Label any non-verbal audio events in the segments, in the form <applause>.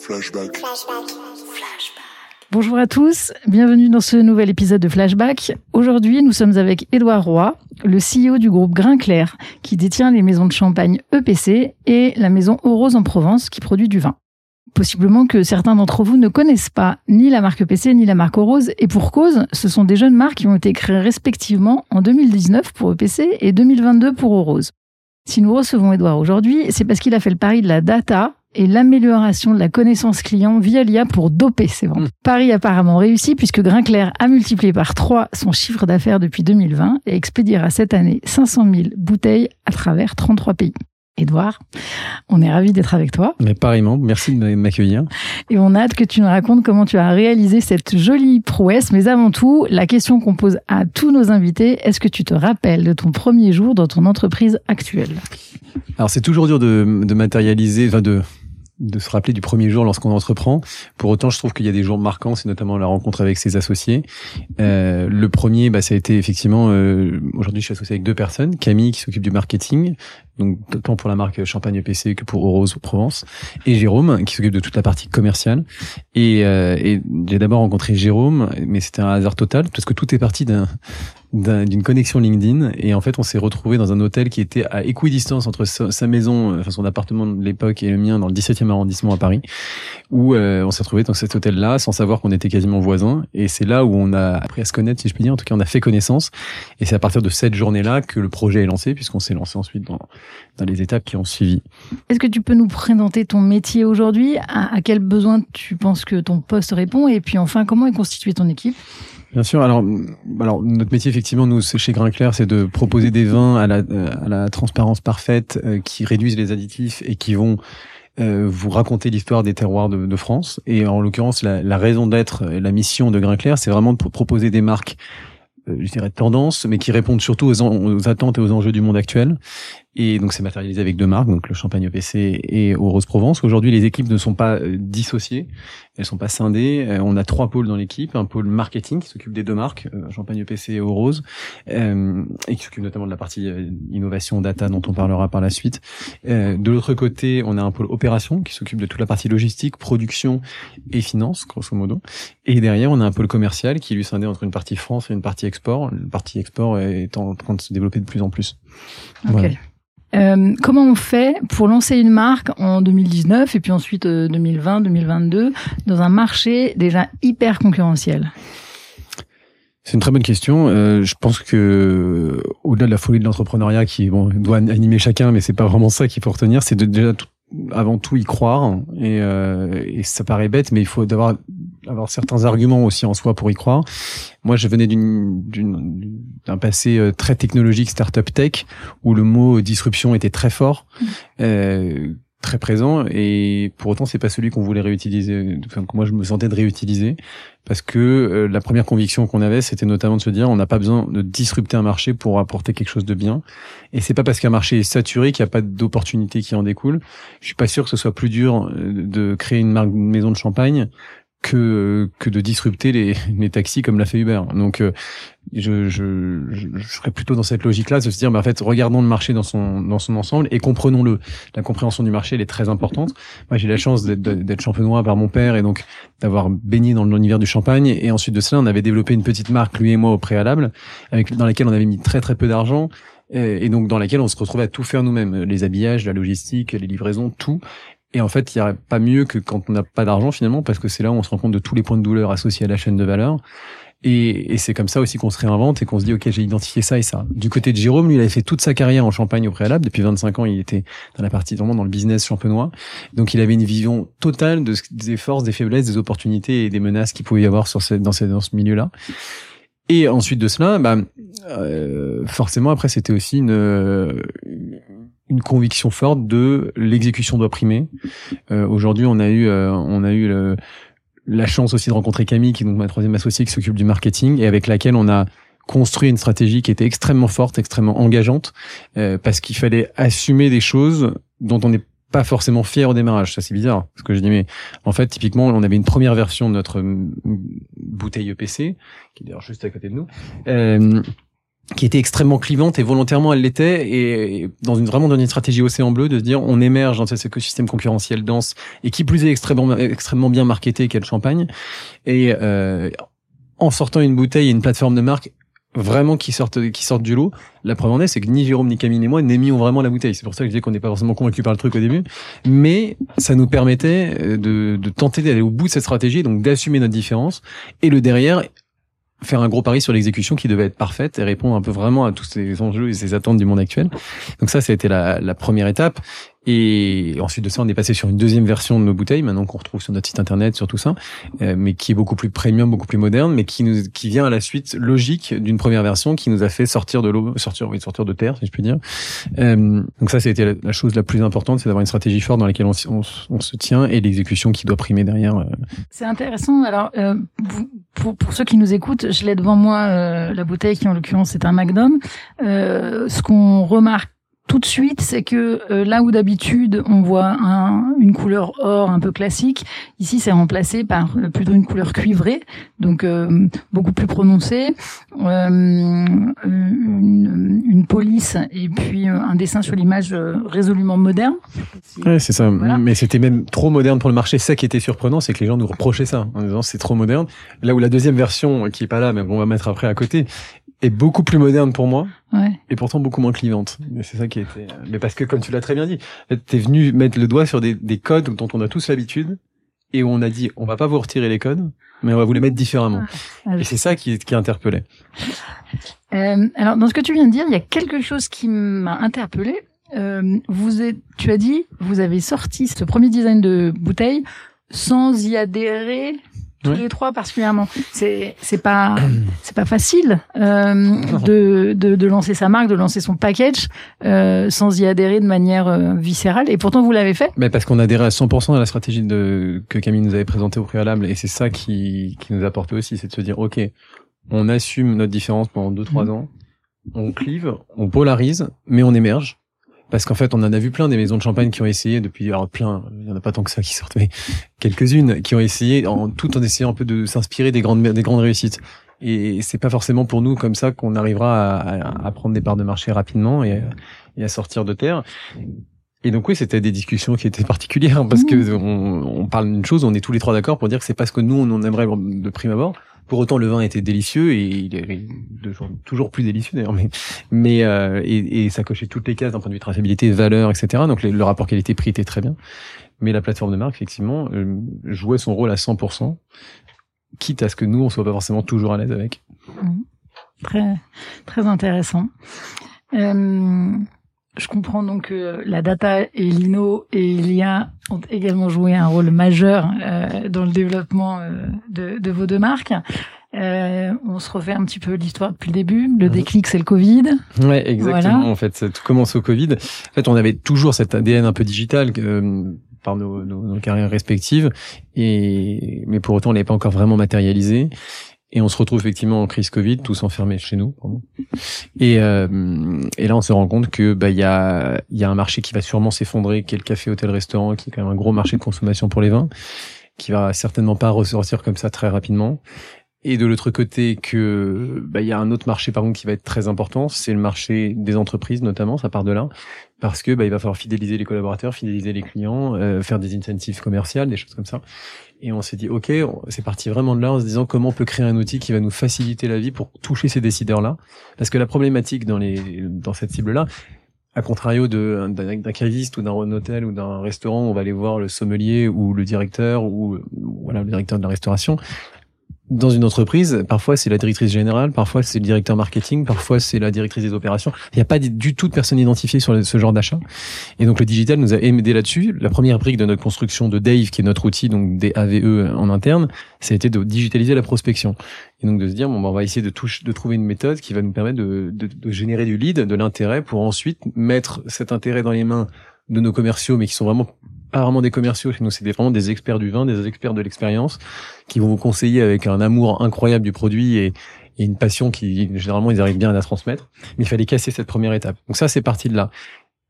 Flashback. Bonjour à tous, bienvenue dans ce nouvel épisode de Flashback. Aujourd'hui, nous sommes avec Édouard Roy, le CEO du groupe Grinclair, qui détient les maisons de champagne EPC et la maison Rose en Provence, qui produit du vin. Possiblement que certains d'entre vous ne connaissent pas ni la marque EPC ni la marque Rose, et pour cause, ce sont des jeunes marques qui ont été créées respectivement en 2019 pour EPC et 2022 pour Rose. Si nous recevons Édouard aujourd'hui, c'est parce qu'il a fait le pari de la data et l'amélioration de la connaissance client via l'IA pour doper ses ventes. Mm. Pari apparemment réussi puisque Grinclair a multiplié par 3 son chiffre d'affaires depuis 2020 et expédiera cette année 500 000 bouteilles à travers 33 pays. Édouard, on est ravi d'être avec toi Mais pareillement, merci de m'accueillir. et on a hâte que tu nous racontes comment tu as réalisé cette jolie prouesse. Mais avant tout, la question qu'on pose à tous nos invités, est-ce que tu te rappelles de ton premier jour dans ton entreprise actuelle? Alors c'est toujours dur de, de matérialiser, enfin de de se rappeler du premier jour lorsqu'on entreprend. Pour autant, je trouve qu'il y a des jours marquants, c'est notamment la rencontre avec ses associés. Euh, le premier, bah, ça a été effectivement, euh, aujourd'hui je suis associé avec deux personnes, Camille qui s'occupe du marketing, donc tant pour la marque Champagne EPC que pour Rose Provence, et Jérôme qui s'occupe de toute la partie commerciale. Et, euh, et j'ai d'abord rencontré Jérôme, mais c'était un hasard total, parce que tout est parti d'un d'un- d'une connexion LinkedIn. Et en fait on s'est retrouvé dans un hôtel qui était à équidistance entre sa, sa maison, euh, enfin son appartement de l'époque et le mien dans le 17e arrondissement à Paris où euh, on s'est retrouvé dans cet hôtel là sans savoir qu'on était quasiment voisins. Et c'est là où on a appris à se connaître si je puis dire. En tout cas on a fait connaissance. Et c'est à partir de cette journée là que le projet est lancé puisqu'on s'est lancé ensuite dans, dans les étapes qui ont suivi. Est-ce que tu peux nous présenter ton métier aujourd'hui? À, à quel besoin tu penses que ton poste répond? Et puis enfin, comment est constituée ton équipe? Bien sûr. Alors, notre métier effectivement, nous chez Grinclair, c'est de proposer des vins à la, transparence parfaite, euh, qui réduisent les additifs et qui vont euh, vous raconter l'histoire des terroirs de, France. Et en l'occurrence, la, raison d'être, la mission de Grinclair, c'est vraiment de pro- proposer des marques, euh, je dirais tendance, mais qui répondent surtout aux attentes et aux enjeux du monde actuel. Et donc c'est matérialisé avec deux marques, donc le Champagne EPC et au Rose Provence. Aujourd'hui, les équipes ne sont pas euh, dissociées, elles sont pas scindées. Euh, on a trois pôles dans l'équipe, un pôle marketing qui s'occupe des deux marques, euh, Champagne EPC et au Rose, euh, et qui s'occupe notamment de la partie innovation data dont on parlera par la suite. Euh, de l'autre côté, on a un pôle opération qui s'occupe de toute la partie logistique, production et finance, grosso modo. Et derrière, on a un pôle commercial qui lui scindé entre une partie France et une partie export. La partie export est en train de se développer de plus en plus. Ok. Voilà. Euh, comment on fait pour lancer une marque en 2019 et puis ensuite euh, 2020, 2022 dans un marché déjà hyper concurrentiel? C'est une très bonne question. Euh, je pense que euh, au-delà de la folie de l'entrepreneuriat qui bon, doit animer chacun, mais c'est pas vraiment ça qu'il faut retenir, c'est de déjà tout- avant tout y croire. Et, euh, et ça paraît bête, mais il faut d'avoir avoir certains arguments aussi en soi pour y croire. Moi, je venais d'une d'une- d'un passé euh, très technologique, startup tech, où le mot disruption était très fort. Euh, très présent et pour autant c'est pas celui qu'on voulait réutiliser. Enfin, que moi je me sentais de réutiliser parce que euh, la première conviction qu'on avait c'était notamment de se dire on n'a pas besoin de disrupter un marché pour apporter quelque chose de bien. Et c'est pas parce qu'un marché est saturé qu'il n'y a pas d'opportunités qui en découlent. Je suis pas sûr que ce soit plus dur euh, de créer une marque une maison de champagne que que de disrupter les, les taxis comme l'a fait Uber donc euh, je, je, je, serais plutôt dans cette logique-là, de se dire, mais en fait, regardons le marché dans son dans son ensemble et comprenons-le. La compréhension du marché, elle est très importante. Moi, j'ai la chance d'être champenois par mon père et donc d'avoir baigné dans l'univers du champagne. Et ensuite de cela, on avait développé une petite marque, lui et moi, au préalable, avec dans laquelle on avait mis très très peu d'argent et donc dans laquelle on se retrouvait à tout faire nous-mêmes, les habillages, la logistique, les livraisons, tout. Et en fait, il n'y aurait pas mieux que quand on n'a pas d'argent finalement, parce que c'est là où on se rend compte de tous les points de douleur associés à la chaîne de valeur. Et, et c'est comme ça aussi qu'on se réinvente et qu'on se dit, OK, j'ai identifié ça et ça. Du côté de Jérôme, lui, il avait fait toute sa carrière en Champagne au préalable. Depuis 25 ans, il était dans la partie, vraiment dans le business champenois. Donc, il avait une vision totale de des forces, des faiblesses, des opportunités et des menaces qu'il pouvait y avoir sur cette, dans, cette, dans ce milieu-là. Et ensuite de cela, bah, euh, forcément, après, c'était aussi une, une conviction forte de l'exécution doit primer. Euh, Aujourd'hui, on a eu, euh, on a eu le, la chance aussi de rencontrer Camille, qui est donc ma troisième associée, qui s'occupe du marketing et avec laquelle on a construit une stratégie qui était extrêmement forte, extrêmement engageante, euh, parce qu'il fallait assumer des choses dont on n'est pas forcément fier au démarrage. Ça, c'est bizarre. Parce que je dis, mais en fait, typiquement, on avait une première version de notre mm, bouteille EPC, qui est d'ailleurs juste à côté de nous. Qui était extrêmement clivante et volontairement elle l'était. Et dans une vraiment dans stratégie océan bleu de se dire on émerge dans cet écosystème concurrentiel dense et qui plus est extrêmement extrêmement bien marketé qu'est le champagne. Et euh, en sortant une bouteille et une plateforme de marque vraiment qui sortent qui sortent du lot la preuve en est c'est que ni Jérôme ni Camille ni moi n'aimions vraiment la bouteille. C'est pour ça que je disais qu'on n'est pas forcément convaincu par le truc au début. Mais ça nous permettait euh, de, de tenter d'aller au bout de cette stratégie donc d'assumer notre différence. Et le derrière faire un gros pari sur l'exécution qui devait être parfaite et répondre un peu vraiment à tous ces enjeux et ces attentes du monde actuel. Donc ça, ça a été la, la première étape. Et ensuite de ça, on est passé sur une deuxième version de nos bouteilles, maintenant qu'on retrouve sur notre site internet, sur tout ça, euh, mais qui est beaucoup plus premium, beaucoup plus moderne, mais qui nous, qui vient à la suite logique d'une première version qui nous a fait sortir de l'eau, sortir, oui, sortir de terre, si je puis dire. Euh, donc ça, c'était la, chose la plus importante, c'est d'avoir une stratégie forte dans laquelle on, se tient et l'exécution qui doit primer derrière. Euh. C'est intéressant. Alors, pour, pour, ceux qui nous écoutent, je l'ai devant moi, la bouteille qui en l'occurrence est un Magnum. ce qu'on remarque tout de suite, c'est que euh, là où d'habitude on voit un, une couleur or un peu classique, ici c'est remplacé par euh, plutôt une couleur cuivrée, donc euh, beaucoup plus prononcée, une, une, police et puis un dessin sur l'image résolument moderne. Ouais, c'est ça. Voilà. Mais c'était même trop moderne pour le marché. Ça qui était surprenant, c'est que les gens nous reprochaient ça en disant c'est trop moderne. Là où la deuxième version qui est pas là, mais on va mettre après à côté, est beaucoup plus moderne pour moi ouais. et pourtant beaucoup moins clivante. Mais c'est ça qui était. Mais parce que comme tu l'as très bien dit, t'es venu mettre le doigt sur des, des codes dont on a tous l'habitude et où on a dit on va pas vous retirer les codes, mais on va vous les mettre différemment. Ah, et c'est ça qui, qui interpellait. Euh, alors dans ce que tu viens de dire, il y a quelque chose qui m'a interpellé. Euh, vous êtes, tu as dit, vous avez sorti ce premier design de bouteille sans y adhérer tous les trois particulièrement. C'est c'est pas <clears throat> c'est pas facile euh, de, de, de lancer sa marque, de lancer son package euh, sans y adhérer de manière euh, viscérale. Et pourtant vous l'avez fait. Mais parce qu'on adhérait à 100% à la stratégie de que Camille nous avait présentée au préalable, et c'est ça qui qui nous a porté aussi, c'est de se dire ok, on assume notre différence pendant deux trois mmh. ans, on clive, on polarise, mais on émerge parce qu'en fait, on en a vu plein des maisons de champagne qui ont essayé depuis, alors plein, il y en a pas tant que ça qui sortent, mais quelques-unes qui ont essayé, en, tout en essayant un peu de s'inspirer des grandes, des grandes réussites. Et c'est pas forcément pour nous comme ça qu'on arrivera à, à, prendre des parts de marché rapidement et, et à sortir de terre. Et donc oui, c'était des discussions qui étaient particulières parce que mmh. on, on parle d'une chose, on est tous les trois d'accord pour dire que c'est pas ce que nous on aimerait de prime abord. Pour autant, le vin était délicieux et il est toujours plus délicieux d'ailleurs. Mais, mais euh, et, ça cochait toutes les cases d'un point de vue traçabilité, valeur, etc. Donc le, le rapport qualité-prix était très bien. Mais la plateforme de marque, effectivement, euh, jouait son rôle à 100%, quitte à ce que nous, on soit pas forcément toujours à l'aise avec. Mmh. Très, très intéressant. Euh, je comprends donc que la data et l'INO et l'IA ont également joué un rôle majeur euh, dans le développement euh, de, de, vos deux marques. Euh, on se refait un petit peu l'histoire depuis le début. Le mhm. déclic, c'est le Covid. Ouais, exactement. Voilà. En fait, tout commence au Covid. En fait, on avait toujours cet ADN un peu digital euh, par nos, nos, nos, carrières respectives, et mais pour autant, on n'est pas encore vraiment matérialisé. Et on se retrouve effectivement en crise Covid, tous enfermés chez nous. Et, euh, et là, on se rend compte que bah il y a y a un marché qui va sûrement s'effondrer, qui est le café, hôtel, restaurant, qui est quand même un gros marché de consommation pour les vins, qui va certainement pas ressortir comme ça très rapidement. Et de l'autre côté, que bah il y a un autre marché par contre qui va être très important, c'est le marché des entreprises notamment, ça part de là, parce que bah il va falloir fidéliser les collaborateurs, fidéliser les clients, euh, faire des incentives commerciales, des choses comme ça. Et on s'est dit, OK, c'est parti vraiment de là en se disant comment on peut créer un outil qui va nous faciliter la vie pour toucher ces décideurs-là. Parce que la problématique dans, les, dans cette cible-là, à contrario d'un caviste ou d'un hôtel ou d'un restaurant, on va aller voir le sommelier ou le directeur ou voilà le directeur de la restauration dans une entreprise, parfois c'est la directrice générale, parfois c'est le directeur marketing, parfois c'est la directrice des opérations. Il n'y a pas du tout de personnes identifiées sur ce genre d'achat. Et donc le digital nous a aidé là-dessus. La première brique de notre construction de Dave, qui est notre outil, donc des AVE en interne, ça a été de digitaliser la prospection. Et donc de se dire, bon, ben, on va essayer de, de trouver une méthode qui va nous permettre de, de, de générer du lead, de l'intérêt, pour ensuite mettre cet intérêt dans les mains de nos commerciaux, mais qui sont vraiment pas vraiment des commerciaux chez nous, c'est vraiment des experts du vin, des experts de l'expérience, qui vont vous conseiller avec un amour incroyable du produit et, une passion qui généralement ils arrivent bien à la transmettre. Mais il fallait casser cette première étape. Donc ça, c'est parti de là.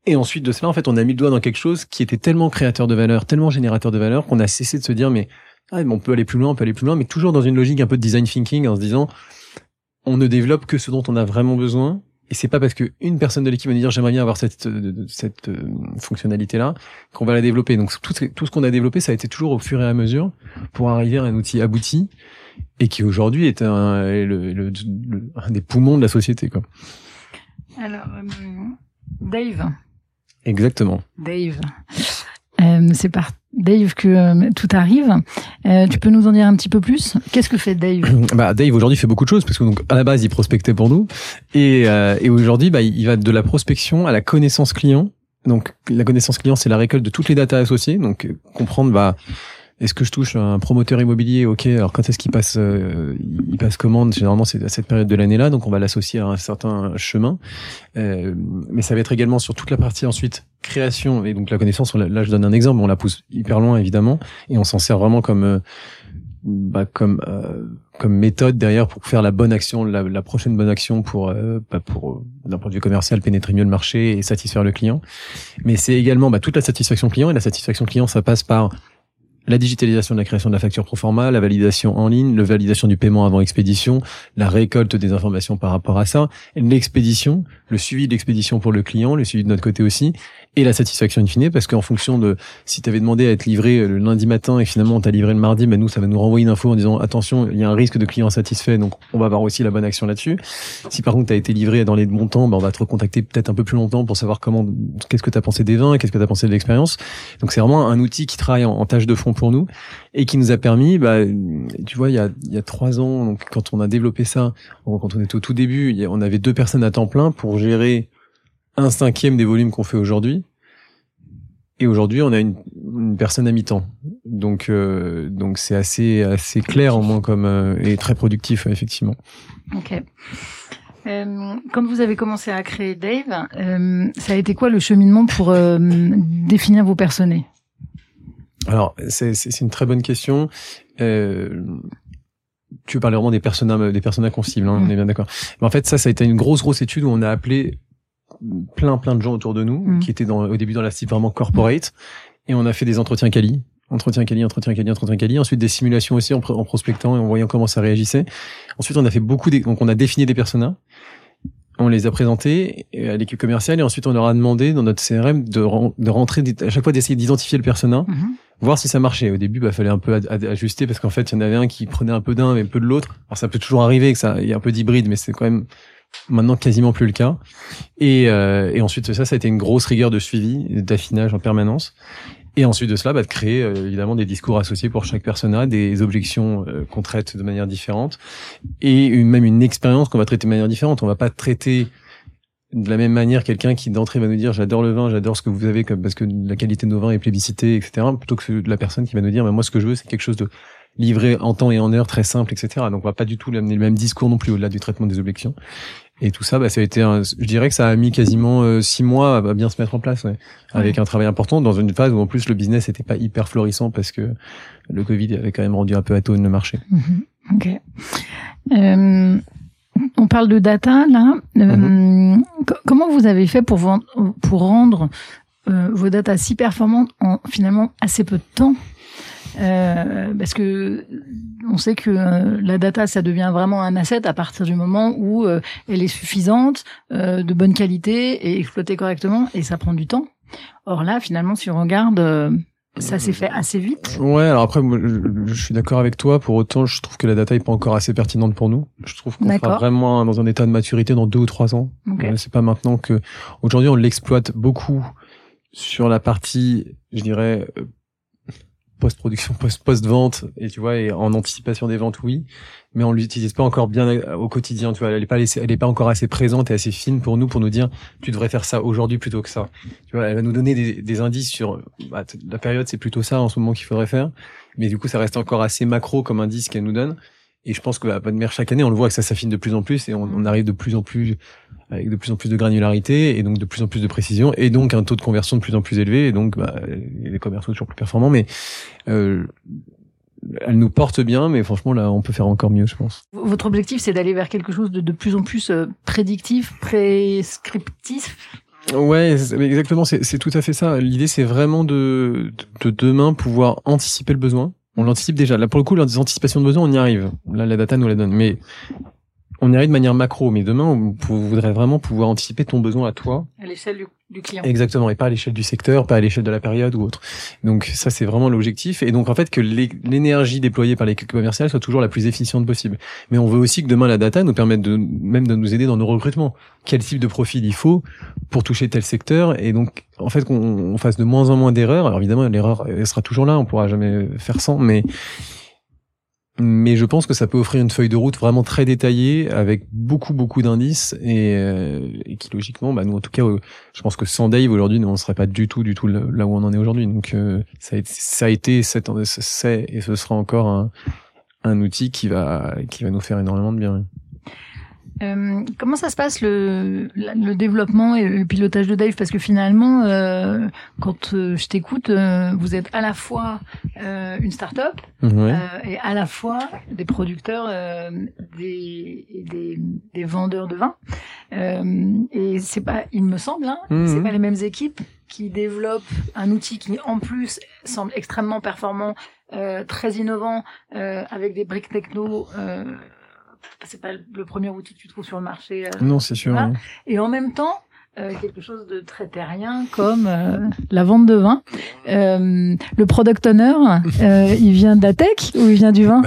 Et ensuite de cela, en fait, on a mis le doigt dans quelque chose qui était tellement créateur de valeur, tellement générateur de valeur, qu'on a cessé de se dire mais ah, on peut aller plus loin, on peut aller plus loin, mais toujours dans une logique un peu de design thinking, en se disant on ne développe que ce dont on a vraiment besoin. Et c'est pas parce que une personne de l'équipe va nous dire j'aimerais bien avoir cette cette fonctionnalité là qu'on va la développer. Donc tout, tout ce qu'on a développé, ça a été toujours au fur et à mesure pour arriver à un outil abouti et qui aujourd'hui est un, le, un des poumons de la société quoi. Alors euh, Dave. Exactement. Dave. Euh, c'est par Dave que euh, tout arrive. Euh, tu peux nous en dire un petit peu plus? Qu'est-ce que fait Dave? <clears throat> Bah Dave aujourd'hui fait beaucoup de choses parce que donc à la base il prospectait pour nous et, euh, et aujourd'hui bah il va de la prospection à la connaissance client. Donc la connaissance client c'est la récolte de toutes les datas associées. Donc comprendre bah est-ce que je touche un promoteur immobilier? Ok, alors quand est-ce qu'il passe, euh, il passe commande? Généralement, c'est à cette période de l'année-là, donc on va l'associer à un certain chemin. Euh, mais ça va être également sur toute la partie ensuite création et donc la connaissance. Là, je donne un exemple, on la pousse hyper loin évidemment, et on s'en sert vraiment comme euh, bah, comme euh, comme méthode derrière pour faire la bonne action, la, la prochaine bonne action pour euh, bah, pour d'un point de vue commercial pénétrer mieux le marché et satisfaire le client. Mais c'est également bah, toute la satisfaction client et la satisfaction client, ça passe par la digitalisation de la création de la facture pro forma, la validation en ligne, la validation du paiement avant expédition, la récolte des informations par rapport à ça, l'expédition, le suivi de l'expédition pour le client, le suivi de notre côté aussi, et la satisfaction in fine, parce qu'en fonction de si tu avais demandé à être livré le lundi matin et finalement on t'a livré le mardi, ben nous ça va nous renvoyer une info en disant attention, il y a un risque de client satisfait, donc on va avoir aussi la bonne action là-dessus. Si par contre tu as été livré dans les bons temps, ben on va te recontacter peut-être un peu plus longtemps pour savoir comment, qu'est-ce que tu as pensé des vins, qu'est-ce que tu as pensé de l'expérience. Donc c'est vraiment un outil qui travaille en, tâche de fond pour nous et qui nous a permis, bah, tu vois, il y a, trois ans, quand on a développé ça, quand on était au tout début, on avait deux personnes à temps plein pour gérer un cinquième des volumes qu'on fait aujourd'hui. Et aujourd'hui, on a une, personne à mi-temps. Donc, euh, donc c'est assez assez clair au moins comme euh, et très productif effectivement. Ok. Euh, quand vous avez commencé à créer Dave, euh, ça a été quoi le cheminement pour euh, définir vos personnés? Alors, c'est une très bonne question. Euh, tu parler vraiment des personnages, des personnages concibles, hein, on est bien d'accord. Mais en fait, ça, ça a été une grosse, grosse étude où on a appelé plein plein de gens autour de nous mm. qui étaient dans, au début dans la cible vraiment corporate et on a fait des entretiens quali entretien quali entretien quali entretien quali ensuite des simulations aussi en, en, prospectant et en voyant comment ça réagissait ensuite on a fait beaucoup des, donc on a défini des personas on les a présentés à l'équipe commerciale et ensuite on leur a demandé dans notre CRM de, de rentrer à chaque fois d'essayer d'identifier le persona mm-hmm. voir si ça marchait au début bah fallait un peu ajuster parce qu'en fait il y en avait un qui prenait un peu d'un mais peu de l'autre alors ça peut toujours arriver que ça il y a un peu d'hybride mais c'est quand même Maintenant, quasiment plus le cas. Et, euh, et ensuite, ça, ça a été une grosse rigueur de suivi, d'affinage en permanence. Et ensuite de cela, bah, de créer euh, évidemment des discours associés pour chaque persona, des objections euh, qu'on traite de manière différente, et une, même une expérience qu'on va traiter de manière différente. On va pas traiter de la même manière quelqu'un qui d'entrée va nous dire j'adore le vin, j'adore ce que vous avez parce que la qualité de nos vins est plébiscitée, etc. Plutôt que la personne qui va nous dire mais moi ce que je veux c'est quelque chose de livré en temps et en heure, très simple, etc. Donc on va pas du tout amener le même discours non plus au-delà du traitement des objections. Et tout ça, bah, ça a été, je dirais que ça a mis quasiment euh, six mois à bien se mettre en place, ouais. avec un travail important dans une phase où en plus le business n'était pas hyper florissant parce que le Covid avait quand même rendu un peu atone le marché. Mm-hmm. Ok. Euh, on parle de data là. Euh, mm-hmm. Comment vous avez fait pour vendre, pour rendre vos data si performantes en finalement assez peu de temps? Euh, parce que on sait que euh, la data, ça devient vraiment un asset à partir du moment où euh, elle est suffisante, euh, de bonne qualité et exploitée correctement, et ça prend du temps. Or là, finalement, si on regarde, ça s'est fait assez vite. Ouais, alors après, je, suis d'accord avec toi. Pour autant, je trouve que la data est pas encore assez pertinente pour nous. Je trouve qu'on sera vraiment dans un état de maturité dans deux ou trois ans. C'est pas maintenant que. Aujourd'hui, on l'exploite beaucoup sur la partie, je dirais, post-production, post-post-vente, et tu vois, et en anticipation des ventes, oui, mais on l'utilise pas encore bien euh, au quotidien, tu vois, elle est pas elle est pas encore assez présente et assez fine pour nous, pour nous dire, tu devrais faire ça aujourd'hui plutôt que ça. Tu vois, elle va nous donner des, des indices sur, bah, la période, c'est plutôt ça en ce moment qu'il faudrait faire, mais du coup, ça reste encore assez macro comme indice qu'elle nous donne. Et je pense que bah, de mer chaque année, on le voit que ça s'affine de plus en plus et on, on, arrive de plus en plus avec de plus en plus de granularité et donc de plus en plus de précision et donc un taux de conversion de plus en plus élevé et donc bah, les commerçants toujours plus performants. Mais euh, elle nous porte bien, mais franchement là, on peut faire encore mieux, je pense. Votre objectif, c'est d'aller vers quelque chose de, de plus en plus euh, prédictif, prescriptif? Ouais, exactement. C'est tout à fait ça. L'idée, c'est vraiment de, de demain pouvoir anticiper le besoin on l'anticipe déjà. Là, pour le coup, anticipations de besoin, on y arrive. Là, la data nous la donne. Mais on irait de manière macro, mais demain, on voudrait vraiment pouvoir anticiper ton besoin à toi. À l'échelle du, client. Exactement, et pas à l'échelle du secteur, pas à l'échelle de la période ou autre. Donc ça, c'est vraiment l'objectif. Et donc en fait, que l'énergie déployée par l'équipe commerciale soit toujours la plus efficiente possible. Mais on veut aussi que demain, la data nous permette de même de nous aider dans nos recrutements. Quel type de profil il faut pour toucher tel secteur? Et donc, en fait, qu'on fasse de moins en moins d'erreurs. Alors évidemment, l'erreur elle sera toujours là, on pourra jamais faire sans, mais mais je pense que ça peut offrir une feuille de route vraiment très détaillée avec beaucoup beaucoup d'indices et, euh, et, qui logiquement bah nous en tout cas euh, je pense que sans Dave aujourd'hui on ne serait pas du tout du tout là où on en est aujourd'hui donc euh, ça a été ça a été c'est et ce sera encore un, un outil qui va qui va nous faire énormément de bien. Euh, comment ça se passe le, le, développement et le pilotage de Dave? Parce que finalement, euh, quand euh, je t'écoute, euh, vous êtes à la fois euh, une start-up et à la fois des producteurs, des, des, des, vendeurs de vin. et c'est pas, il me semble, hein, mhm. c'est pas les mêmes équipes qui développent un outil qui en plus semble extrêmement performant, très innovant, avec des briques techno c'est pas le premier outil que tu trouves sur le marché. Euh, non, c'est sûr. Et en même temps, euh, quelque chose de très terrien comme euh, la vente de vin. Euh, le product owner, <laughs> il vient d'Atec ou il vient du vin?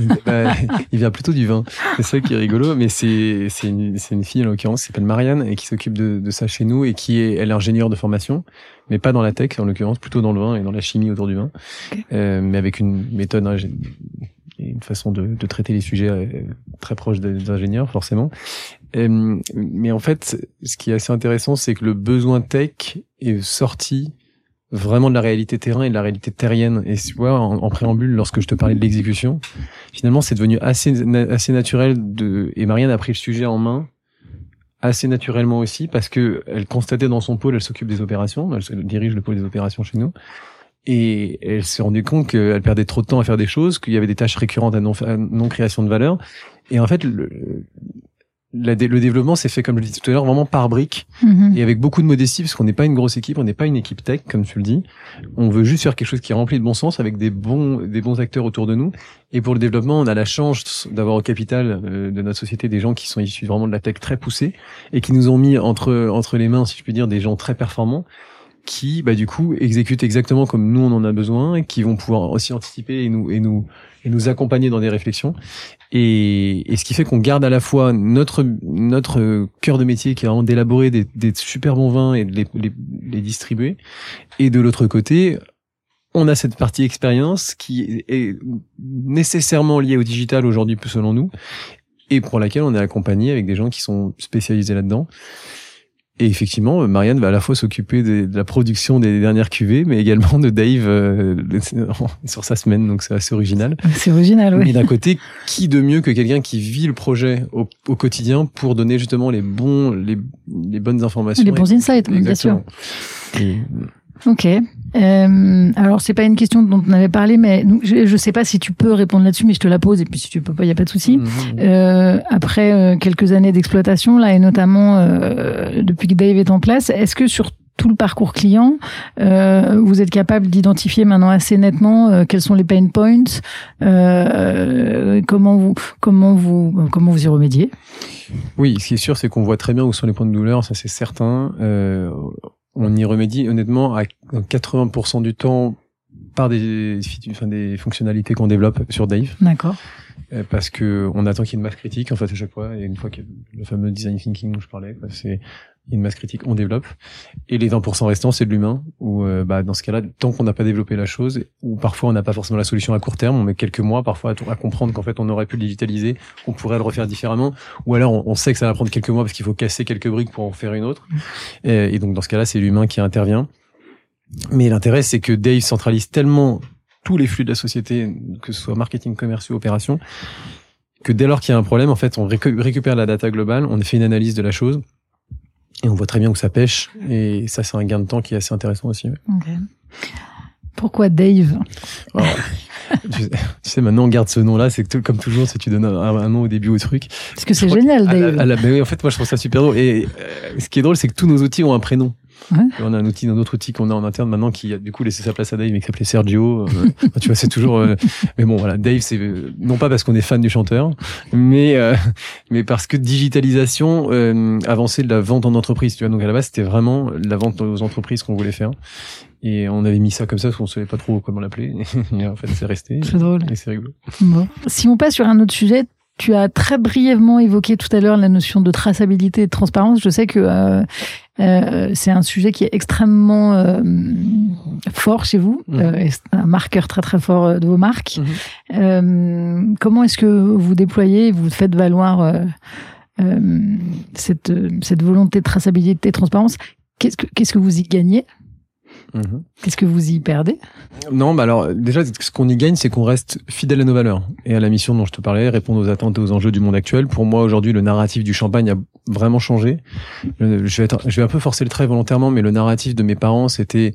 Bah, bah, <laughs> Il vient plutôt du vin. C'est ça qui est rigolo, mais c'est c'est une, une fille en l'occurrence qui s'appelle Marianne et qui s'occupe de, de ça chez nous et qui est elle est ingénieure de formation, mais pas dans la tech en l'occurrence, plutôt dans le vin et dans la chimie autour du vin, mais avec une méthode une façon de, traiter les sujets euh, très proche des ingénieurs forcément. Euh, mais en fait, ce qui est assez intéressant, c'est que le besoin tech est sorti vraiment de la réalité terrain et de la réalité terrienne. Et tu vois, en, préambule, lorsque je te parlais de l'exécution, finalement, c'est devenu assez assez naturel de. Et Marianne a pris le sujet en main assez naturellement aussi parce que elle constatait dans son pôle, elle s'occupe des opérations, elle dirige le pôle des opérations chez nous. Et elle s'est rendue compte qu'elle perdait trop de temps à faire des choses, qu'il y avait des tâches récurrentes à non, non création de valeur. Et en fait, le, le développement s'est fait, comme je le disais tout à l'heure, vraiment par briques mhm. et avec beaucoup de modestie, parce qu'on n'est pas une grosse équipe, on n'est pas une équipe tech, comme tu le dis. On veut juste faire quelque chose qui est rempli de bon sens, avec des bons, des bons acteurs autour de nous. Et pour le développement, on a la chance d'avoir au capital euh, de notre société des gens qui sont issus vraiment de la tech très poussée et qui nous ont mis entre entre les mains, si je puis dire, des gens très performants qui, bah, du coup, exécutent exactement comme nous on en a besoin et qui vont pouvoir aussi anticiper et nous et nous et nous accompagner dans des réflexions. Et, et ce qui fait qu'on garde à la fois notre notre cœur de métier qui est vraiment d'élaborer des, des super bons vins et de les, les, les distribuer, et de l'autre côté, on a cette partie expérience qui est nécessairement liée au digital aujourd'hui selon nous et pour laquelle on est accompagné avec des gens qui sont spécialisés là-dedans. Et effectivement, Marianne va à la fois s'occuper de, la production des dernières cuvées, mais également de Dave euh, <laughs> sur sa semaine, donc c'est assez original. C'est original, oui. Et d'un côté, qui de mieux que quelqu'un qui vit le projet au, quotidien pour donner justement les bons, les, les bonnes informations. Les bons insights, bien sûr. Ok. Euh, alors c'est pas une question dont on avait parlé, mais je, je sais pas si tu peux répondre là-dessus, mais je te la pose et puis si tu peux pas, il y a pas de souci. Mhm. Euh, après euh, quelques années d'exploitation là et notamment euh, depuis que Dave est en place, est-ce que sur tout le parcours client, euh, vous êtes capable d'identifier maintenant assez nettement euh, quels sont les pain points, euh, comment vous comment vous comment vous y remédiez? Oui, ce qui est sûr, c'est qu'on voit très bien où sont les points de douleur, ça c'est certain. On y remédie honnêtement à 80% du temps par des, enfin, des fonctionnalités qu'on développe sur Dave. D'accord. Euh, parce que on attend qu'il y ait une masse critique en fait à chaque fois et une fois que le fameux design thinking dont je parlais c'est une masse critique on développe. Et les 20% restants c'est de l'humain ou euh, bah dans ce cas-là tant qu'on n'a pas développé la chose ou parfois on n'a pas forcément la solution à court terme on met quelques mois parfois à, comprendre qu'en fait on aurait pu le digitaliser on pourrait le refaire différemment ou alors on, sait que ça va prendre quelques mois parce qu'il faut casser quelques briques pour en faire une autre. Et, et donc dans ce cas-là c'est l'humain qui intervient. Mais l'intérêt c'est que Dave centralise tellement tous les flux de la société, que ce soit marketing, commerciaux, opérations, que dès lors qu'il y a un problème, en fait, on récupère la data globale, on fait une analyse de la chose, et on voit très bien où ça pêche, et ça, c'est un gain de temps qui est assez intéressant aussi. Pourquoi Dave <laughs> tu, sais, maintenant on garde ce nom-là, c'est comme toujours, si tu donnes un, nom au début au truc. Parce que c'est génial, Dave. oui, en fait, moi je trouve ça super drôle. Et euh, ce qui est drôle, c'est que tous nos outils ont un prénom. On a un outil, un autre outil qu'on a en interne maintenant qui a du coup laissé sa place à Dave, mais qui s'appelait Sergio. Euh, <laughs> tu vois, c'est toujours. Euh, mais bon, voilà, Dave, c'est non pas parce qu'on est fan du chanteur, mais euh, mais parce que digitalisation, avancer de la vente en entreprise. Tu vois, donc à la base, c'était vraiment la vente aux entreprises qu'on voulait faire. Et on avait mis ça comme ça parce qu'on savait pas trop comment l'appeler. <laughs> et en fait, c'est resté. C'est drôle. Et c'est rigolo. Bon. Si on passe sur un autre sujet, tu as très brièvement évoqué tout à l'heure la notion de traçabilité et de transparence. Je sais que euh, euh, c'est un sujet qui est extrêmement euh, fort chez vous, mmh. euh, un marqueur très très fort euh, de vos marques. Mmh. Euh, comment est-ce que vous déployez, vous faites valoir cette, cette volonté de traçabilité et de transparence? Qu'est-ce que, qu'est-ce que vous y gagnez? Mhm. Qu'est-ce que vous y perdez? Non, bah alors déjà, ce qu'on y gagne, c'est qu'on reste fidèle à nos valeurs et à la mission dont je te parlais, répondre aux attentes et aux enjeux du monde actuel. Pour moi, aujourd'hui, le narratif du champagne a vraiment changé. Je vais, être, je vais un peu forcer le trait volontairement, mais le narratif de mes parents, c'était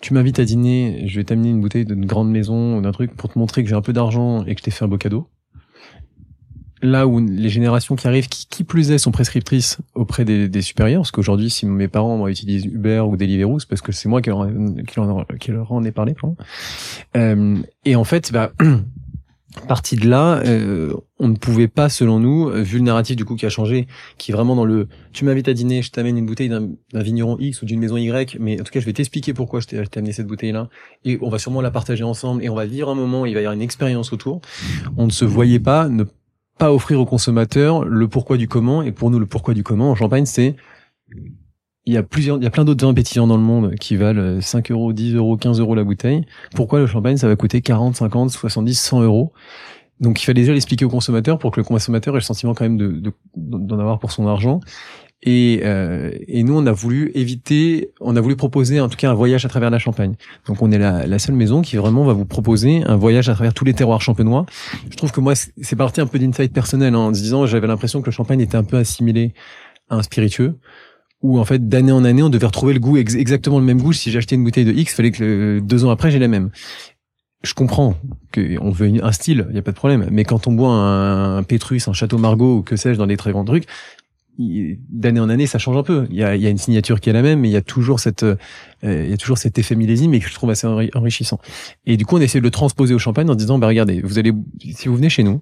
tu m'invites à dîner, je vais t'amener une bouteille d'une grande maison ou d'un truc pour te montrer que j'ai un peu d'argent et que je t'ai fait un beau cadeau là où les générations qui arrivent, qui, qui plus est, sont prescriptrices auprès des, des supérieurs, parce qu'aujourd'hui, si mes parents utilisent Uber ou Deliveroo, c'est parce que c'est moi qui leur, qui, leur, en ai parlé. Euh, et en fait, bah, <clears throat> partie de là, euh, on ne pouvait pas, selon nous, vu le narratif du coup qui a changé, qui est vraiment dans le tu m'invites à dîner, je t'amène une bouteille d'un vigneron X ou d'une maison Y, mais en tout cas je vais t'expliquer pourquoi je t'ai amené cette bouteille là, et on va sûrement la partager ensemble, et on va vivre un moment, il va y avoir une expérience autour. On ne se voyait pas ne pas offrir aux consommateurs le pourquoi du comment. Et pour nous, le pourquoi du comment en Champagne, c'est il y a plusieurs, il y a plein d'autres vins pétillants dans le monde qui valent 5 euros, 10 euros, 15 euros la bouteille. Pourquoi le champagne, ça va coûter 40, 50, 70, 100 euros? Donc il fallait déjà l'expliquer au consommateur pour que le consommateur ait le sentiment quand même de, d'en avoir pour son argent. Et, euh, et, nous, on a voulu éviter, on a voulu proposer en tout cas un voyage à travers la Champagne. Donc on est la, la, seule maison qui vraiment va vous proposer un voyage à travers tous les terroirs champenois. Je trouve que moi, c'est parti un peu d'insight personnel hein, en disant, j'avais l'impression que le champagne était un peu assimilé à un spiritueux où en fait d'année en année on devait retrouver le goût exactement le même goût si j'achetais une bouteille de X fallait que deux ans après j'ai la même je comprends qu'on veut un style, il y a pas de problème. Mais quand on boit un, un Pétrus, un Château Margaux ou que sais-je dans des très grands trucs, d'année en année, ça change un peu. Il y a, y a une signature qui est la même, mais il y a toujours cette, euh, il y a toujours cet effet millésime et que je trouve assez enrichissant. Et du coup, on essaie de le transposer au champagne en disant, bah regardez, vous allez, si vous venez chez nous,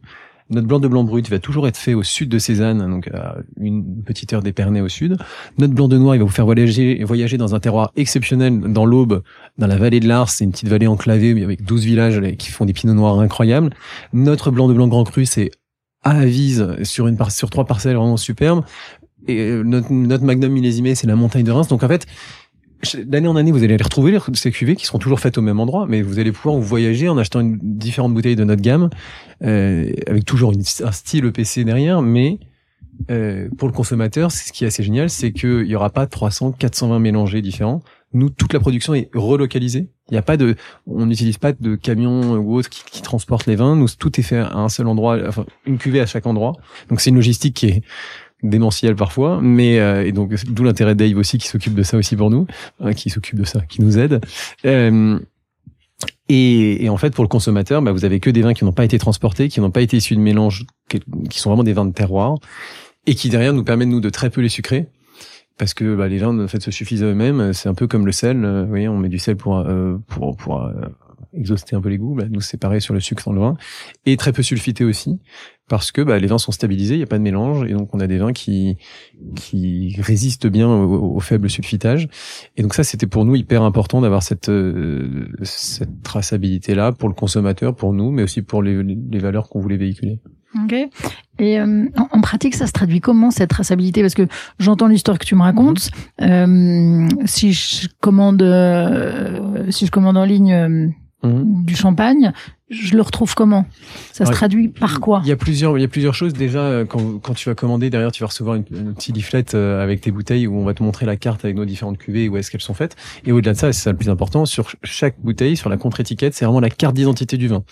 notre blanc de blanc brut va toujours être fait au sud de Cézanne, donc à une petite heure d'Épernay au sud. Notre blanc de noir, il va vous faire voyager, voyager dans un terroir exceptionnel dans l'Aube, dans la vallée de l'Ars. C'est une petite vallée enclavée avec 12 villages qui font des pinots noirs incroyables. Notre blanc de blanc grand cru, c'est à Avise sur une sur trois parcelles vraiment superbes. Et euh, notre, notre magnum millésimé, c'est la montagne de Reims. Donc en fait, d'année en année, vous allez les retrouver ces cuvées qui seront toujours faites au même endroit, mais vous allez pouvoir vous voyager en achetant une différentes bouteilles de notre gamme, euh, avec toujours un style EPC derrière, mais euh, pour le consommateur, ce qui est assez génial, c'est qu'il y aura pas 300, 420 mélangés différents. Nous, toute la production est relocalisée. Il n'y a pas de, on n'utilise pas de camions ou autres qui, transportent les vins. Nous, tout est fait à un seul endroit, enfin une cuvée à chaque endroit. Donc c'est une logistique qui est démentiel parfois, mais euh, et donc d'où l'intérêt de Dave aussi qui s'occupe de ça aussi pour nous, hein, qui s'occupe de ça, qui nous aide. Euh, et, et, en fait, pour le consommateur, bah, vous avez que des vins qui n'ont pas été transportés, qui n'ont pas été issus de mélange, qui sont vraiment des vins de terroir, et qui derrière nous permettent nous de très peu les sucrer, parce que bah, les vins en fait se suffisent à eux-mêmes. C'est un peu comme le sel. Euh, vous voyez, on met du sel pour euh, pour pour euh, exhauster un peu les goûts. Bah, nous, c'est pareil sur le sucre dans le vin, et très peu sulfité aussi, parce que bah, les vins sont stabilisés, il n'y a pas de mélange, et donc on a des vins qui qui résistent bien au, faible sulfitage. Et donc ça, c'était pour nous hyper important d'avoir cette cette traçabilité là pour le consommateur, pour nous, mais aussi pour les valeurs qu'on voulait véhiculer. Ok. Et euh, en, pratique, ça se traduit comment cette traçabilité? Parce que j'entends l'histoire que tu me racontes. Euh, si je commande, euh, si je commande en ligne Mhm. du champagne, je le retrouve comment? Ça se traduit par quoi? Il y a plusieurs, il y a plusieurs choses. Déjà, euh, quand, quand tu vas commander, derrière, tu vas recevoir une, une petite leaflet euh, avec tes bouteilles où on va te montrer la carte avec nos différentes cuvées où est-ce qu'elles sont faites. Et au-delà de ça, c'est ça le plus important, sur chaque bouteille, sur la contre-étiquette, c'est vraiment la carte d'identité du vin.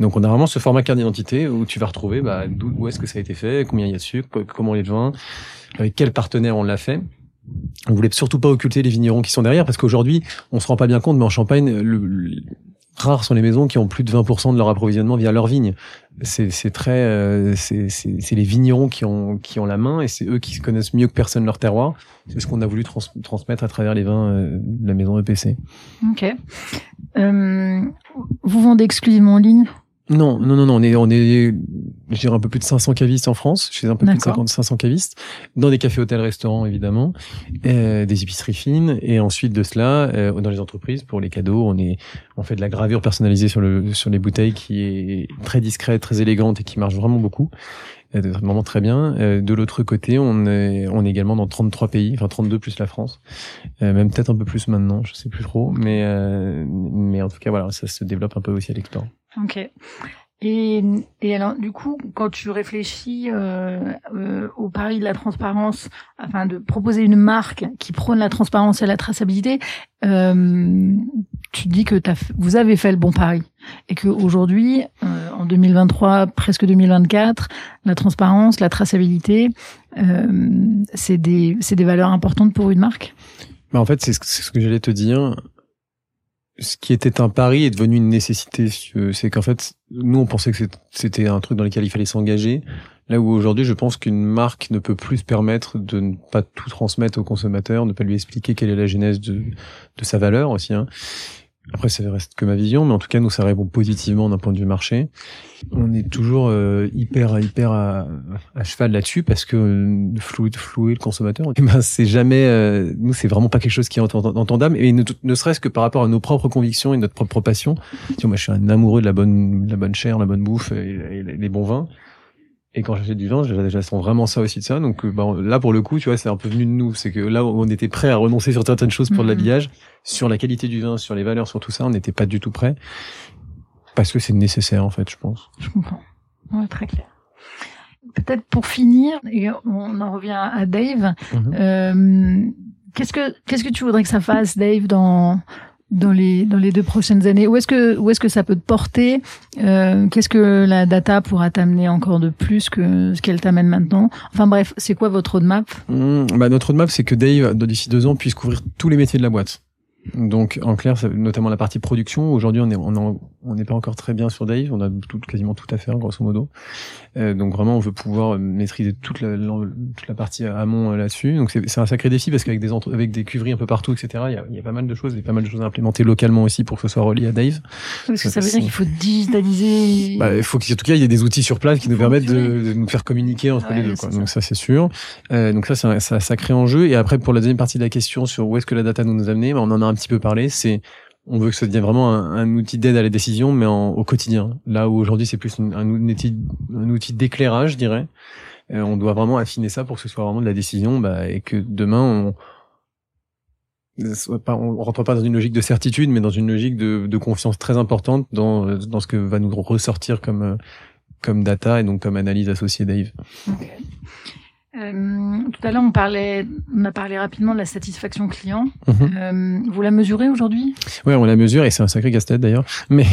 Donc, on a vraiment ce format carte d'identité où tu vas retrouver bah, où est-ce que ça a été fait, combien il y a de sucre, comment est le vin, avec quel partenaire on l'a fait. On voulait surtout pas occulter les vignerons qui sont derrière parce qu'aujourd'hui, on se rend pas bien compte, mais en Champagne, le, rares sont les maisons qui ont plus de 20% de leur approvisionnement via leur vigne. C'est très euh, c'est c'est les vignerons qui ont qui ont la main et c'est eux qui connaissent mieux que personne leur terroir. C'est ce qu'on a voulu trans- transmettre à travers les vins euh, de la maison EPC. Ok. Euh, vous vendez exclusivement en ligne? Non, non, non, non, on est, on est, je dirais un peu plus de 500 cavistes en France, chez un peu plus de D'accord. 50, 500 cavistes, dans des cafés, hôtels, restaurants évidemment, euh, des épiceries fines, et ensuite de cela, euh, dans les entreprises pour les cadeaux, on est, on fait de la gravure personnalisée sur le, sur les bouteilles qui est très discrète, très élégante et qui marche vraiment beaucoup. euh, Vraiment très bien. Euh, De l'autre côté, on est, on est également dans 33 pays, enfin 32 plus la France, Euh, même peut-être un peu plus maintenant, je sais plus trop, mais euh, mais en tout cas voilà, ça se développe un peu aussi à l'export. Ok. Et, et alors, du coup, quand tu réfléchis euh, euh, au pari de la transparence, afin de proposer une marque qui prône la transparence et la traçabilité, euh, tu dis que t'as f- vous avez fait le bon pari et que aujourd'hui, euh, en 2023, presque 2024, la transparence, la traçabilité, euh, c'est des des valeurs importantes pour une marque? Bah, en fait, c'est ce, c'est ce que j'allais te dire. Ce qui était un pari est devenu une nécessité. Euh, C'est qu'en fait, nous, on pensait que c'était un truc dans lequel il fallait s'engager. Là où aujourd'hui, je pense qu'une marque ne peut plus se permettre de ne pas tout transmettre au consommateur, ne pas lui expliquer quelle est la genèse de, de sa valeur aussi. Hein. Après, ça reste que ma vision, mais en tout cas, nous, ça répond positivement d'un point de vue marché. On est toujours euh, hyper, hyper à, à cheval là-dessus parce que euh, flouer, flouer le consommateur, eh ben, c'est jamais, euh, nous, c'est vraiment pas quelque chose qui est entend- entendable. Et ne, serait-ce que par rapport à nos propres convictions et notre propre passion. Tu vois, moi, je suis un amoureux de la bonne, de la bonne chair, la bonne bouffe et les bons vins. Et quand j'achète du vin, j'attends vraiment ça aussi de ça. Donc euh, bah, là, pour le coup, tu vois, c'est un peu venu de nous. C'est que là, on était prêt à renoncer sur certaines choses pour de Mhm. l'habillage, sur la qualité du vin, sur les valeurs, sur tout ça, on n'était pas du tout prêt. Parce que c'est nécessaire, en fait, je pense. Je comprends. Ouais, très clair. Peut-être pour finir, et on en revient à Dave. Mhm. Euh, qu'est-ce que qu'est-ce que tu voudrais que ça fasse, Dave, dans dans les dans les deux prochaines années. Où est-ce que où est-ce que ça peut te porter Euh, Qu'est-ce que la data pourra t'amener encore de plus que ce qu'elle t'amène maintenant? Enfin bref, c'est quoi votre roadmap? Mmh, bah, notre roadmap, c'est que Dave, d'ici deux ans, puisse couvrir tous les métiers de la boîte. Donc, en clair, notamment la partie production. Aujourd'hui, on est, on en- on n'est pas encore très bien sur Dave. On a tout, quasiment tout à faire, grosso modo. Euh, donc, vraiment, on veut pouvoir maîtriser toute la, toute la partie amont euh, là-dessus. Donc, c'est c'est un sacré défi parce qu'avec des, entre- avec des cuveries un peu partout, etc., il y a, il y a pas mal de choses, il y a pas mal de choses à implémenter localement aussi pour que ce soit relié à Dave. Parce que ça veut dire qu'il faut digitaliser. Bah, il faut qu'en tout cas, il y ait des outils sur place qui nous permettent de, de nous faire communiquer entre Ouais, les deux. Quoi. ça. Donc ça, c'est sûr. Euh, donc ça, c'est un, un sacré enjeu. Et après, pour la deuxième partie de la question sur où est-ce que la data nous nous amener, bah, on en a un petit peu parlé. C'est on veut que ça devienne vraiment un, outil d'aide à la décision, mais au quotidien. Là où aujourd'hui, c'est plus un, outil, un outil d'éclairage, je dirais. Euh, on doit vraiment affiner ça pour que ce soit vraiment de la décision, bah, et que demain, on rentre pas dans une logique de certitude, mais dans une logique de, confiance très importante dans, ce que va nous ressortir comme, comme data et donc comme analyse associée Dave. Euh, tout à l'heure, on parlait, on a parlé rapidement de la satisfaction client. Mhm. Euh, vous la mesurez aujourd'hui? Ouais, on la mesure et c'est un sacré casse-tête d'ailleurs, <laughs> mais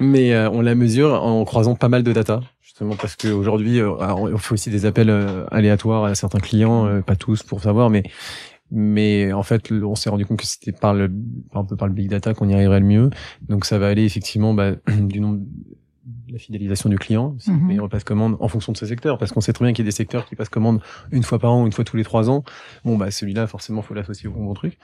mais euh, on la mesure en croisant pas mal de data, justement parce qu'aujourd'hui on fait aussi des appels aléatoires à certains clients, pas tous pour savoir, mais mais en fait on s'est rendu compte que c'était par le un peu par le big data qu'on y arriverait le mieux. Donc ça va aller effectivement bah, <clears throat> du nombre la fidélisation du client, si et on passe commande en fonction de ce secteur, parce qu'on sait très bien qu'il y a des secteurs qui passent commande une fois par an, ou une fois tous les trois ans. Bon bah celui-là forcément faut l'associer au bon truc.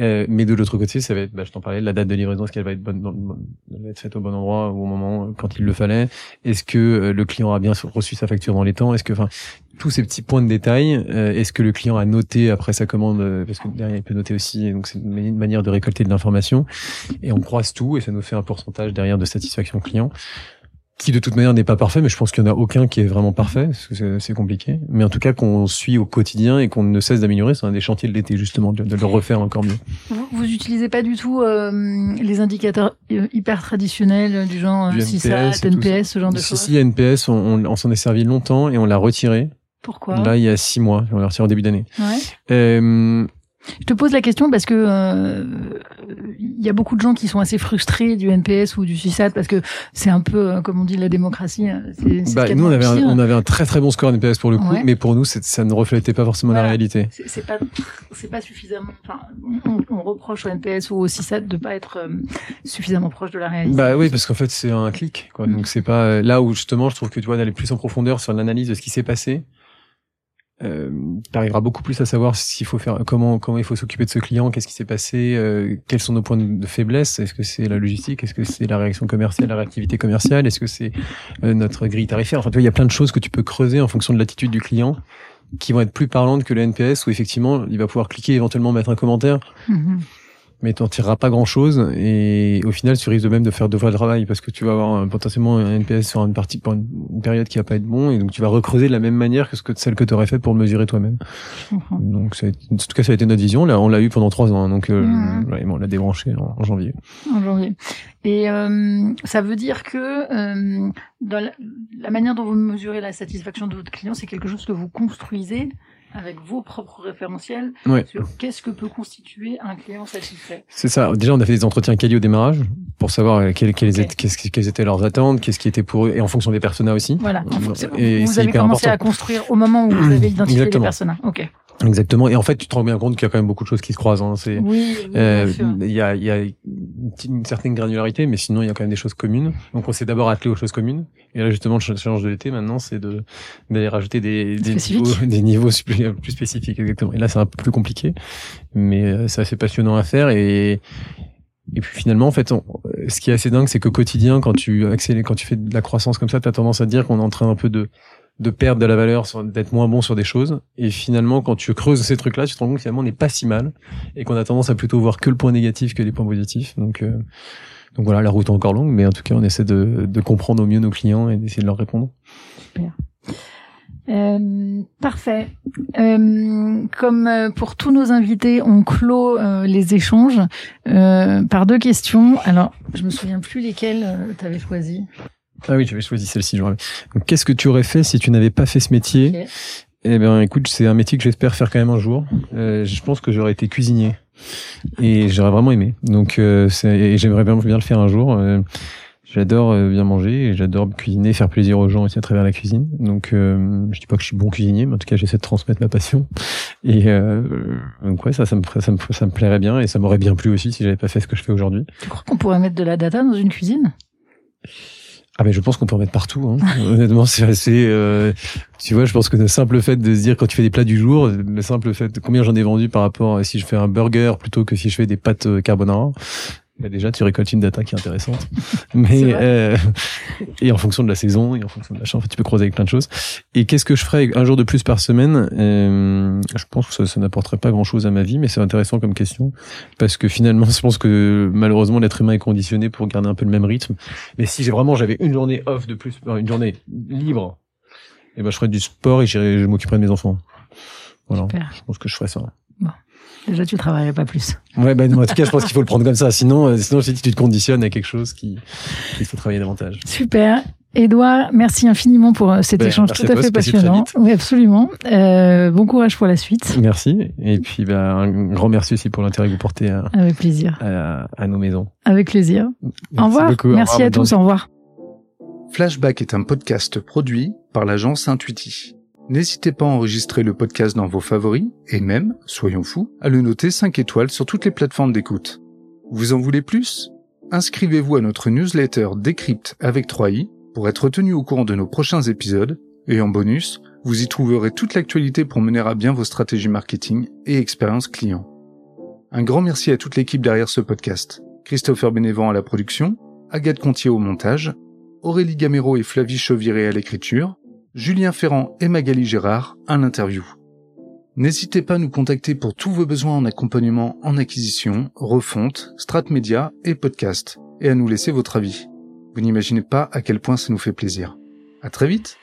Euh, mais de l'autre côté, ça va être, bah, je t'en parlais, la date de livraison, est-ce qu'elle va être bonne, dans le va être faite au bon endroit, au bon moment, euh, quand il le fallait? Est-ce que euh, le client a bien reçu sa facture dans les temps? Est-ce que, enfin, tous ces petits points de détail, euh, est-ce que le client a noté après sa commande euh, Parce que derrière, il peut noter aussi, donc c'est une manière de récolter de l'information. Et on croise tout, et ça nous fait un pourcentage derrière de satisfaction client qui de toute manière n'est pas parfait, mais je pense qu'il n'y en a aucun qui est vraiment parfait, parce que c'est- compliqué. Mais en tout cas, qu'on suit au quotidien et qu'on ne cesse d'améliorer, c'est un des chantiers de l'été, justement, de, de le refaire encore mieux. Vous, vous utilisez pas du tout euh, les indicateurs hyper traditionnels euh, du genre Du euh, CISA, NPS et tout NPS, ce genre de Si, choses si, NPS, on, on, on s'en est servi longtemps et on l'a retiré. Pourquoi Là, il y a six mois. On l'a retiré en début d'année. Ouais. Euh, Je te pose la question parce que euh, il y a beaucoup de gens qui sont assez frustrés du NPS ou du CISAT parce que c'est un peu, euh, comme on dit, la démocratie. Hein. Bah, nous, on avait, un, on avait un très très bon score NPS pour le coup, mais pour nous, ça ne reflétait pas forcément la réalité. C'est pas, c'est pas suffisamment. Enfin, on, on, reproche au NPS ou au CISAT de pas être euh, suffisamment proche de la réalité. Bah oui, parce qu'en fait, c'est un clic. Quoi. Donc c'est pas là où justement, je trouve que tu vois d'aller plus en profondeur sur l'analyse de ce qui s'est passé euh, tu arriveras beaucoup plus à savoir s'il faut faire comment comment il faut s'occuper de ce client, qu'est-ce qui s'est passé, euh, quels sont nos points de faiblesse, est-ce que c'est la logistique, est-ce que c'est la réaction commerciale, la réactivité commerciale, est-ce que c'est euh, notre grille tarifaire? Enfin, tu vois, il y a plein de choses que tu peux creuser en fonction de l'attitude du client qui vont être plus parlantes que le NPS où effectivement il va pouvoir cliquer éventuellement mettre un commentaire. Mm-hmm mais t'en tireras pas grand chose et au final tu risques de même de faire deux fois le travail parce que tu vas avoir potentiellement un NPS sur une partie pour une, période qui va pas être bon et donc tu vas recreuser de la même manière que ce que celle que tu aurais fait pour le mesurer toi-même. Donc ça en tout cas ça a été notre vision là on l'a eu pendant trois ans hein, donc euh, on l'a débranché en, janvier. En janvier. Et euh, ça veut dire que euh, dans la, la, manière dont vous mesurez la satisfaction de votre client c'est quelque chose que vous construisez avec vos propres référentiels sur qu'est-ce que peut constituer un client satisfait. C'est ça. Déjà, on a fait des entretiens quali au démarrage pour savoir quelles, quelles, étaient, étaient leurs attentes, qu'est-ce qui était pour eux, et en fonction des personas aussi. Voilà. Et vous avez commencé à construire au moment où vous avez identifié les personas. Ok. Exactement. Et en fait, tu te rends bien compte qu'il y a quand même beaucoup de choses qui se croisent. Hein. C'est, oui, euh, il y a, il y a une, certaine granularité, mais sinon il y a quand même des choses communes. Donc on s'est d'abord attelé aux choses communes. Et là justement, le challenge de l'été maintenant, c'est de d'aller rajouter des, des niveaux, <laughs> des niveaux plus spécifiques. Exactement. Et là, c'est un peu plus compliqué, mais euh, c'est assez passionnant à faire. Et et puis finalement, en fait, ce qui est assez dingue, c'est qu'au quotidien, quand tu accélères, quand tu fais de la croissance comme ça, tu as tendance à dire qu'on est en train un peu de de perdre de la valeur, d'être moins bon sur des choses. Et finalement, quand tu creuses ces trucs-là, tu te rends compte que finalement on n'est pas si mal et qu'on a tendance à plutôt voir que le point négatif que les points positifs. Donc, euh, donc voilà, la route est encore longue, mais en tout cas, on essaie de, de comprendre au mieux nos clients et d'essayer de leur répondre. Super. Euh, parfait. Euh, comme euh, pour tous nos invités, on clôt euh, les échanges par deux questions. Alors, je me souviens plus lesquelles tu avais choisi. Ah oui, j'avais choisi celle-ci. Qu'est-ce que tu aurais fait si tu n'avais pas fait ce métier Eh bien, écoute, c'est un métier que j'espère faire quand même un jour. Euh, je pense que j'aurais été cuisinier et j'aurais vraiment aimé. Donc, euh, et j'aimerais bien, bien le faire un jour. Euh, j'adore euh, bien manger et j'adore cuisiner, faire plaisir aux gens aussi à travers la cuisine. Donc, euh, je dis pas que je suis bon cuisinier, mais en tout cas, j'essaie de transmettre ma passion. Et euh, donc ouais, ça, ça me, ça me, ça me plairait bien et ça m'aurait bien plu aussi si j'avais pas fait ce que je fais aujourd'hui. Tu crois qu'on pourrait mettre de la data dans une cuisine? Ah mais je pense qu'on peut en mettre partout. Hein. <laughs> Honnêtement, c'est assez. Euh, tu vois, je pense que le simple fait de se dire quand tu fais des plats du jour, le simple fait de combien j'en ai vendu par rapport à si je fais un burger plutôt que si je fais des pâtes euh, carbonara, bah déjà tu récoltes une data qui est intéressante. <laughs> Mais euh, et en fonction de la saison et en fonction de la chance tu peux croiser avec plein de choses. Et qu'est-ce que je ferais un jour de plus par semaine? Euh, je pense que ça, ça n'apporterait pas grand chose à ma vie mais c'est intéressant comme question. Parce que finalement <laughs> je pense que malheureusement l'être humain est conditionné pour garder un peu le même rythme. Mais si j'ai vraiment j'avais une journée off de plus une journée libre et eh ben je ferais du sport et je m'occuperais de mes enfants. Voilà. Je pense que je ferais ça Déjà, tu travaillerais pas plus. Ouais, ben, en tout cas, je pense qu'il faut le prendre comme ça. Sinon, euh, sinon, je dis, tu te conditionnes à quelque chose qui, il faut travailler davantage. Super. Edouard, merci infiniment pour euh, cet ben, échange tout à, fait passionnant. Oui, absolument. Euh, bon courage pour la suite. Merci. Et puis, ben, un grand merci aussi pour l'intérêt que vous portez à, Avec plaisir. À, nos maisons. Avec plaisir. au revoir. Merci à tous. Au revoir. Flashback est un podcast produit par l'agence Intuiti. N'hésitez pas à enregistrer le podcast dans vos favoris et même, soyons fous, à le noter 5 étoiles sur toutes les plateformes d'écoute. Vous en voulez plus? Inscrivez-vous à notre newsletter Décrypte avec 3i pour être tenu au courant de nos prochains épisodes et en bonus, vous y trouverez toute l'actualité pour mener à bien vos stratégies marketing et expérience client. Un grand merci à toute l'équipe derrière ce podcast. Christopher Bénévent à la production, Agathe Contier au montage, Aurélie Gamero et Flavie Chauviré à l'écriture, Julien Ferrand et Magali Gérard à l'interview. N'hésitez pas à nous contacter pour tous vos besoins en accompagnement en acquisition, refonte, strat média et podcast, et à nous laisser votre avis. Vous n'imaginez pas à quel point ça nous fait plaisir. À très vite!